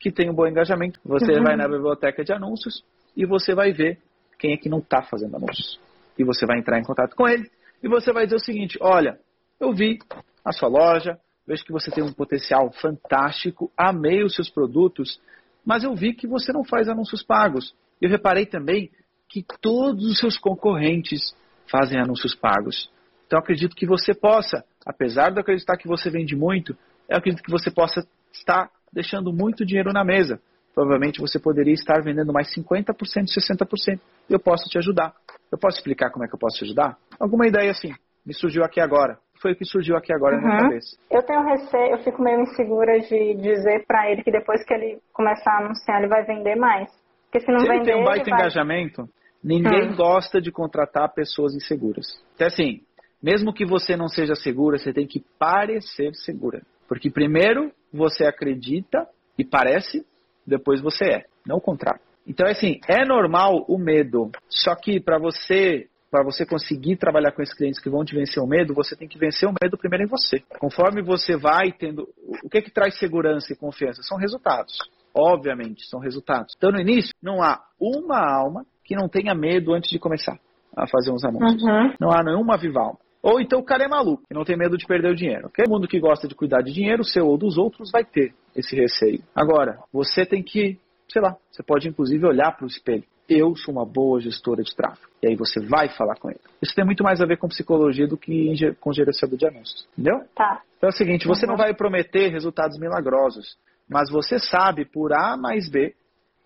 que tem um bom engajamento. Você uhum. vai na biblioteca de anúncios e você vai ver quem é que não está fazendo anúncios. E você vai entrar em contato com ele e você vai dizer o seguinte: olha, eu vi a sua loja, vejo que você tem um potencial fantástico, amei os seus produtos mas eu vi que você não faz anúncios pagos. Eu reparei também que todos os seus concorrentes fazem anúncios pagos. Então acredito que você possa, apesar de eu acreditar que você vende muito, eu acredito que você possa estar deixando muito dinheiro na mesa. Provavelmente você poderia estar vendendo mais 50%, 60%. Eu posso te ajudar. Eu posso explicar como é que eu posso te ajudar? Alguma ideia assim? Me surgiu aqui agora foi o que surgiu aqui agora uhum. na minha cabeça. Eu tenho receio, eu fico meio insegura de dizer para ele que depois que ele começar a anunciar, ele vai vender mais. Porque se não se vender, ele tem um baita vai... engajamento, ninguém hum. gosta de contratar pessoas inseguras. Então, assim, mesmo que você não seja segura, você tem que parecer segura. Porque primeiro você acredita e parece, depois você é, não o contrário. Então, assim, é normal o medo. Só que para você para você conseguir trabalhar com esses clientes que vão te vencer o medo, você tem que vencer o medo primeiro em você. Conforme você vai tendo. O que, é que traz segurança e confiança? São resultados. Obviamente, são resultados. Então, no início, não há uma alma que não tenha medo antes de começar a fazer uns anúncios. Uhum. Não há nenhuma viva alma. Ou então o cara é maluco, que não tem medo de perder o dinheiro. Todo mundo que gosta de cuidar de dinheiro, seu ou dos outros, vai ter esse receio. Agora, você tem que, sei lá, você pode inclusive olhar para o espelho eu sou uma boa gestora de tráfego. E aí você vai falar com ele. Isso tem muito mais a ver com psicologia do que com gerenciador de anúncios. Entendeu? Tá. Então é o seguinte, você uhum. não vai prometer resultados milagrosos, mas você sabe por A mais B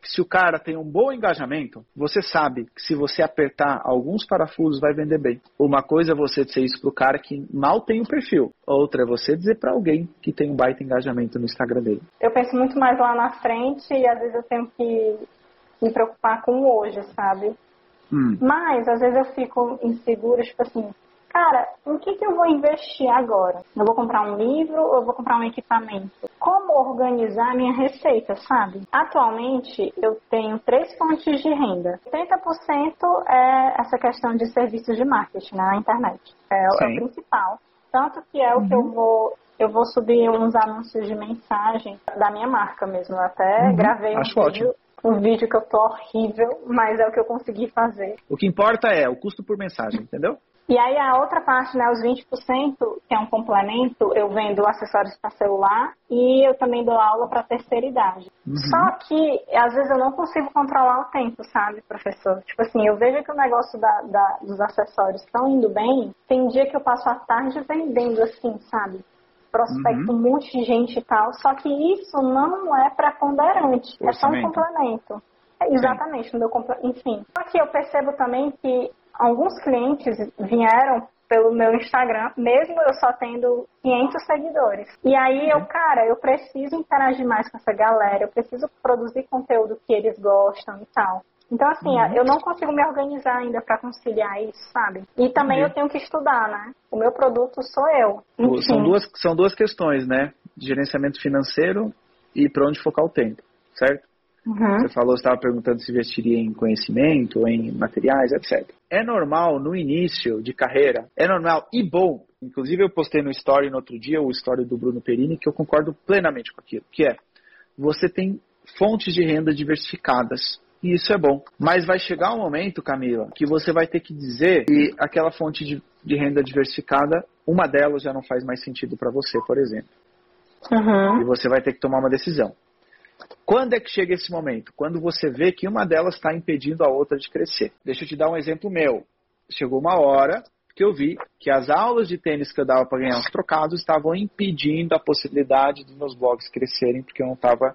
que se o cara tem um bom engajamento, você sabe que se você apertar alguns parafusos vai vender bem. Uma coisa é você dizer isso para o cara que mal tem o um perfil. Outra é você dizer para alguém que tem um baita engajamento no Instagram dele. Eu penso muito mais lá na frente e às vezes eu tenho que me preocupar com o hoje, sabe? Hum. Mas, às vezes eu fico insegura, tipo assim, cara, em que, que eu vou investir agora? Eu vou comprar um livro ou eu vou comprar um equipamento? Como organizar a minha receita, sabe? Atualmente, eu tenho três fontes de renda. 30% é essa questão de serviços de marketing né, na internet. É, é o principal. Tanto que é o uhum. que eu uhum. vou eu vou subir uns anúncios de mensagem da minha marca mesmo. Eu até uhum. gravei um Acho vídeo, ótimo. Um vídeo que eu tô horrível, mas é o que eu consegui fazer. O que importa é o custo por mensagem, entendeu? E aí a outra parte, né, os 20%, que é um complemento, eu vendo acessórios para celular e eu também dou aula para terceira idade. Uhum. Só que às vezes eu não consigo controlar o tempo, sabe, professor? Tipo assim, eu vejo que o negócio da, da, dos acessórios estão indo bem, tem dia que eu passo a tarde vendendo assim, sabe? Prospecto uhum. um monte de gente e tal, só que isso não é preponderante, é só um complemento. É, exatamente, no meu enfim. Só que eu percebo também que alguns clientes vieram pelo meu Instagram, mesmo eu só tendo 500 seguidores. E aí eu, cara, eu preciso interagir mais com essa galera, eu preciso produzir conteúdo que eles gostam e tal. Então, assim, uhum. eu não consigo me organizar ainda para conciliar isso, sabe? E também uhum. eu tenho que estudar, né? O meu produto sou eu. Enfim. São duas, são duas questões, né? Gerenciamento financeiro e para onde focar o tempo, certo? Uhum. Você falou, estava perguntando se investiria em conhecimento, em materiais, etc. É normal no início de carreira, é normal e bom. Inclusive eu postei no story no outro dia, o story do Bruno Perini, que eu concordo plenamente com aquilo, que é você tem fontes de renda diversificadas. E isso é bom. Mas vai chegar um momento, Camila, que você vai ter que dizer que aquela fonte de, de renda diversificada, uma delas já não faz mais sentido para você, por exemplo. Uhum. E você vai ter que tomar uma decisão. Quando é que chega esse momento? Quando você vê que uma delas está impedindo a outra de crescer. Deixa eu te dar um exemplo meu. Chegou uma hora que eu vi que as aulas de tênis que eu dava para ganhar uns trocados estavam impedindo a possibilidade dos meus blogs crescerem, porque eu não estava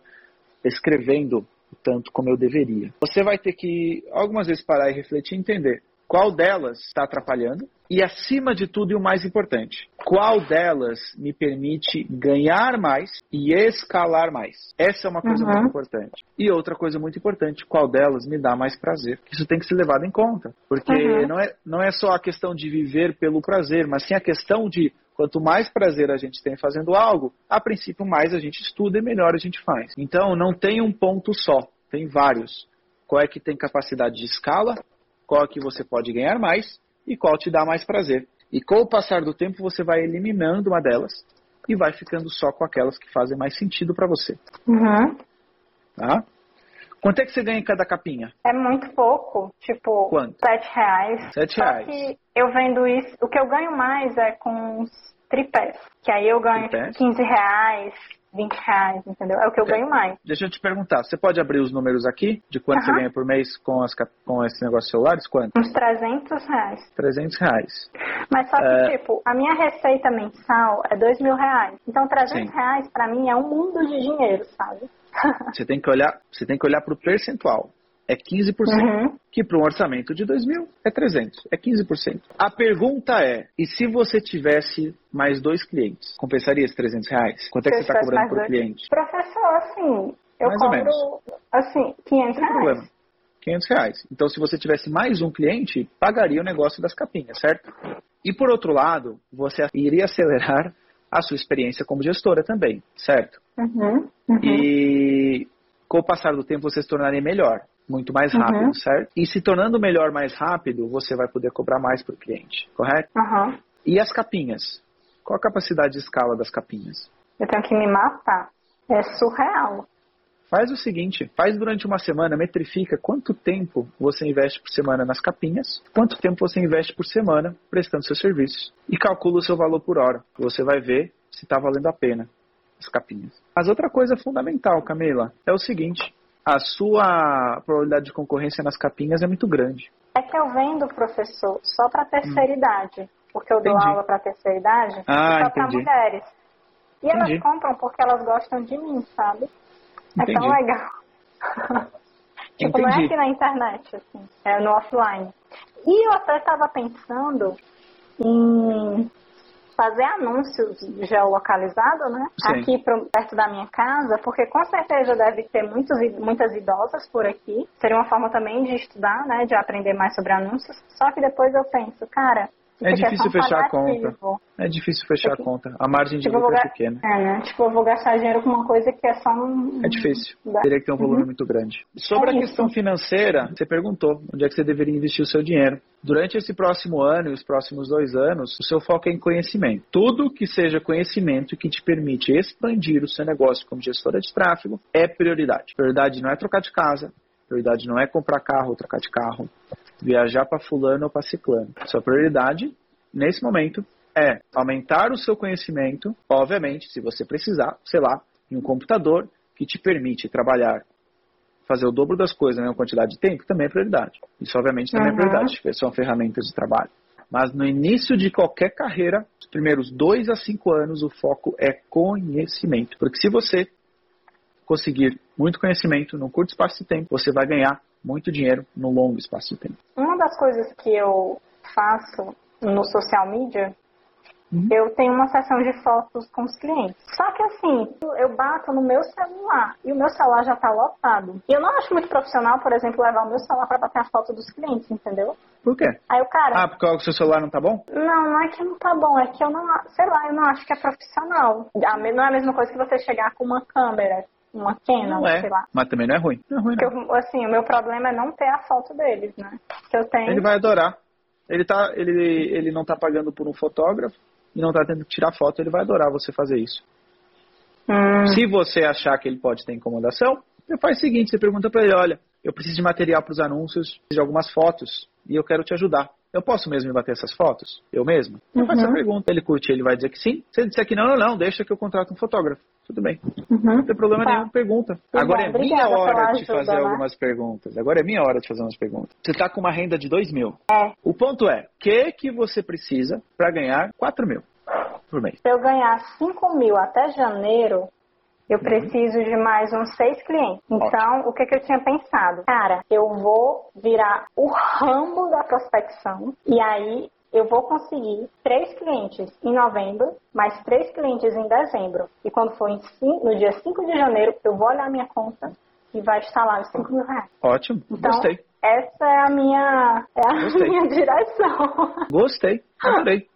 escrevendo tanto como eu deveria. Você vai ter que algumas vezes parar e refletir e entender qual delas está atrapalhando e, acima de tudo, e o mais importante, qual delas me permite ganhar mais e escalar mais. Essa é uma coisa uhum. muito importante. E outra coisa muito importante, qual delas me dá mais prazer. Isso tem que ser levado em conta, porque uhum. não, é, não é só a questão de viver pelo prazer, mas sim a questão de Quanto mais prazer a gente tem fazendo algo, a princípio mais a gente estuda e melhor a gente faz. Então não tem um ponto só, tem vários. Qual é que tem capacidade de escala qual que você pode ganhar mais e qual te dá mais prazer. E com o passar do tempo você vai eliminando uma delas e vai ficando só com aquelas que fazem mais sentido para você. Uhum. Tá? Quanto é que você ganha em cada capinha? É muito pouco, tipo, Quanto? sete reais. Sete Só reais. que eu vendo isso, o que eu ganho mais é com os tripés, que aí eu ganho tipo, 15 reais, 20 reais, entendeu? É o que eu ganho mais. Deixa eu te perguntar, você pode abrir os números aqui de quanto você ganha por mês com, as, com esse negócio celulares? Quanto? Uns 300 reais. 300 reais. Mas só que, é... tipo, a minha receita mensal é 2 mil reais. Então, 300 Sim. reais pra mim é um mundo de dinheiro, sabe? você tem que olhar, você tem que olhar pro percentual é 15%, uhum. que para um orçamento de 2 mil é 300, é 15%. A pergunta é, e se você tivesse mais dois clientes, compensaria esses 300 reais? Quanto é que você está cobrando por dois. cliente? Professor, assim, eu mais cobro, assim, 500 reais. Problema. 500 reais. Então, se você tivesse mais um cliente, pagaria o negócio das capinhas, certo? E por outro lado, você iria acelerar a sua experiência como gestora também, certo? Uhum, uhum. E com o passar do tempo você se tornaria melhor muito mais rápido, uhum. certo? E se tornando melhor mais rápido, você vai poder cobrar mais para o cliente, correto? Uhum. E as capinhas? Qual a capacidade de escala das capinhas? Eu tenho que me matar. É surreal. Faz o seguinte, faz durante uma semana, metrifica quanto tempo você investe por semana nas capinhas, quanto tempo você investe por semana prestando seu serviço e calcula o seu valor por hora. Você vai ver se está valendo a pena as capinhas. Mas outra coisa fundamental, Camila, é o seguinte: a sua probabilidade de concorrência nas capinhas é muito grande. É que eu vendo, professor, só para terceira hum. idade, porque eu dou entendi. aula para terceira idade ah, e só para mulheres. E entendi. elas compram porque elas gostam de mim, sabe? É tão legal. tipo, não é aqui na internet, assim, é no offline. E eu até estava pensando em fazer anúncios geolocalizados, né? Sim. Aqui pro, perto da minha casa, porque com certeza deve ter muitos, muitas idosas por aqui. Seria uma forma também de estudar, né? De aprender mais sobre anúncios. Só que depois eu penso, cara, É aqui difícil um fechar a conta. É difícil fechar a conta. A margem de Tipo, lucro é pequena. é, né? Tipo, eu vou gastar dinheiro com uma coisa que é só um. É difícil. Dá. Teria que ter um volume Uhum. muito grande. Sobre É a isso. questão financeira, você perguntou onde é que você deveria investir o seu dinheiro. Durante esse próximo ano e os próximos dois anos, o seu foco é em conhecimento. Tudo que seja conhecimento que te permite expandir o seu negócio como gestora de tráfego é prioridade. Prioridade não é trocar de casa, prioridade não é comprar carro ou trocar de carro, viajar para fulano ou para ciclano. Sua prioridade, nesse momento, é aumentar o seu conhecimento, obviamente, se você precisar, sei lá, em um computador que te permite trabalhar, fazer o dobro das coisas na quantidade de tempo, também é prioridade. Isso, obviamente, também é Uhum. prioridade, porque são ferramentas de trabalho. Mas no início de qualquer carreira, os primeiros dois a cinco anos, o foco é conhecimento. Porque se você conseguir muito conhecimento num curto espaço de tempo, você vai ganhar muito dinheiro num longo espaço de tempo. Uma das coisas que eu faço no social media, Uhum. eu tenho uma sessão de fotos com os clientes. Só que assim, eu bato no meu celular e o meu celular já tá lotado. E eu não acho muito profissional, por exemplo, levar o meu celular para bater a foto dos clientes, entendeu? Por quê? Aí o cara, Ah, porque o seu celular não tá bom? não, não é que não tá bom, é que eu não, sei lá, eu não acho que é profissional. Não é a mesma coisa que você chegar com uma câmera, uma Canon, Não é. sei lá. Mas também não é ruim. Não é ruim, não. eu, assim, o meu problema é não ter a foto deles, né? Que eu tenho. Ele vai adorar. Ele, tá, ele, ele não tá pagando por um fotógrafo e não tá tendo que tirar foto, ele vai adorar você fazer isso. Hum, Se você achar que ele pode ter incomodação, você faz o seguinte, você pergunta para ele, olha, eu preciso de material para os anúncios, de algumas fotos, e eu quero te ajudar. Eu posso mesmo me bater essas fotos? Eu mesmo? Você faz Uhum. essa pergunta, ele curte, ele vai dizer que sim. Se ele disser que não, não, não, deixa que eu contrato um fotógrafo. Tudo bem. uhum. Não tem problema Tá. nenhum, pergunta. bom, Agora é minha obrigada pela hora de fazer né? algumas perguntas. Agora é minha hora de fazer umas perguntas. Você está com uma renda de 2 mil. É. O ponto é, o que, que você precisa para ganhar 4 mil por mês? Se eu ganhar 5 mil até janeiro, eu Uhum. preciso de mais uns seis clientes. Então, o que, que eu tinha pensado? Cara, eu vou virar o rambo da prospecção e aí eu vou conseguir três clientes em novembro, mais três clientes em dezembro. E quando for em cin- no dia 5 de janeiro, eu vou olhar minha conta e vai estar lá os 5 mil reais. Ótimo, Então, gostei. essa é a minha, é a Gostei. minha direção. Gostei, adorei.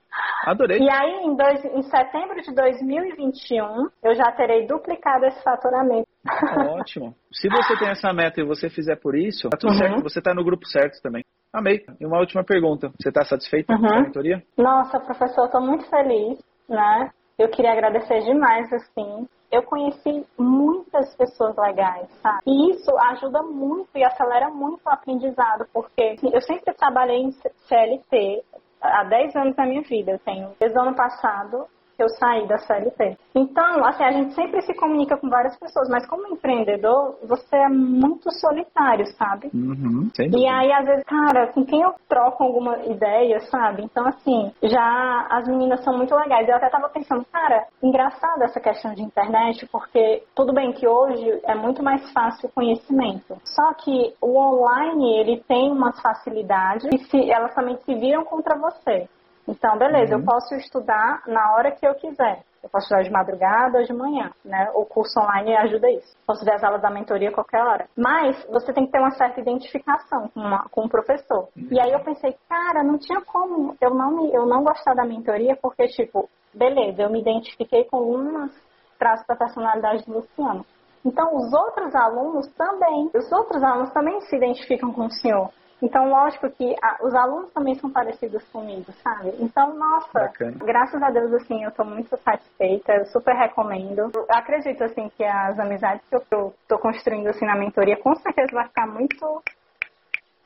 Adorei. E aí, em, dois- em setembro de 2021, eu já terei duplicado esse faturamento. Ótimo. Se você tem essa meta e você fizer por isso, tá tudo Uhum. certo. Você tá no grupo certo também. Amei. E uma última pergunta. Você tá satisfeito Uhum. com a mentoria? Nossa, professor, estou muito feliz, né? Eu queria agradecer demais, assim. Eu conheci muitas pessoas legais, sabe? E isso ajuda muito e acelera muito o aprendizado, porque assim, eu sempre trabalhei em CLT há 10 anos da minha vida. Eu tenho, desde o ano passado, que eu saí da CLT. Então, assim, a gente sempre se comunica com várias pessoas, mas como empreendedor, você é muito solitário, sabe? Uhum. E aí, às vezes, cara, com quem eu troco alguma ideia, sabe? Então, assim, já as meninas são muito legais. Eu até tava pensando, cara, engraçado essa questão de internet, porque tudo bem que hoje é muito mais fácil o conhecimento. Só que o online, ele tem umas facilidades e se, elas também se viram contra você. Então, beleza, Uhum. eu posso estudar na hora que eu quiser. Eu posso estudar de madrugada ou de manhã, né? O curso online ajuda isso. Posso ver as aulas da mentoria a qualquer hora. Mas você tem que ter uma certa identificação com, uma- com o professor. E aí eu pensei, cara, não tinha como eu não, me, eu não gostar da mentoria, porque, tipo, beleza, eu me identifiquei com algumas traços da personalidade do Luciano. Então, os outros alunos também, os outros alunos também se identificam com o senhor. Então, lógico que a- os alunos também são parecidos comigo, sabe? Então, nossa, Bacana. graças a Deus, assim, eu tô muito satisfeita, eu super recomendo. Eu acredito, assim, que as amizades que eu tô, tô construindo, assim, na mentoria, com certeza vai ficar muito...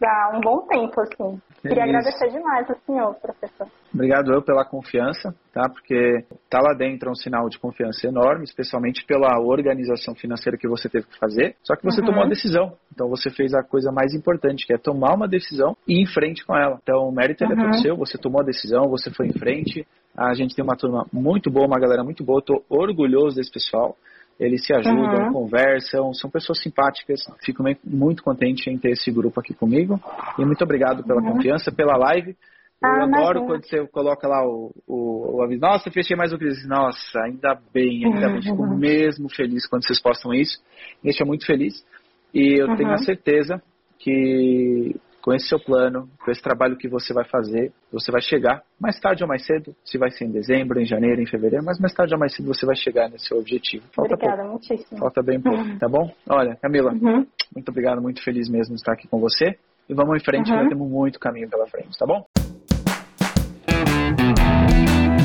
Há um bom tempo, assim. Queria Feliz. agradecer demais ao senhor, professor. Obrigado eu pela confiança, tá? Porque tá lá dentro é um sinal de confiança enorme, especialmente pela organização financeira que você teve que fazer. Só que você Uhum. tomou a decisão. Então você fez a coisa mais importante, que é tomar uma decisão e ir em frente com ela. Então o mérito ele é Uhum. todo seu, você tomou a decisão, você foi em frente. A gente tem uma turma muito boa, uma galera muito boa. Tô orgulhoso desse pessoal. Eles se ajudam, Uhum. conversam, são pessoas simpáticas. Fico muito contente em ter esse grupo aqui comigo. E muito obrigado pela Uhum. confiança, pela live. Eu ah, adoro quando você coloca lá o, o, o, aviso. Nossa, fechei mais um cliente. Nossa, ainda bem, ainda bem. Fico mesmo feliz quando vocês postam isso. Me deixa muito feliz. E eu uhum. tenho a certeza que com esse seu plano, com esse trabalho que você vai fazer, você vai chegar mais tarde ou mais cedo, se vai ser em dezembro, em janeiro, em fevereiro, mas mais tarde ou mais cedo você vai chegar nesse seu objetivo. Falta Obrigada, pouco. muitíssimo. Falta bem pouco, uhum. tá bom? Olha, Camila, uhum. muito obrigado, muito feliz mesmo de estar aqui com você. E vamos em frente, uhum. ainda temos muito caminho pela frente, tá bom?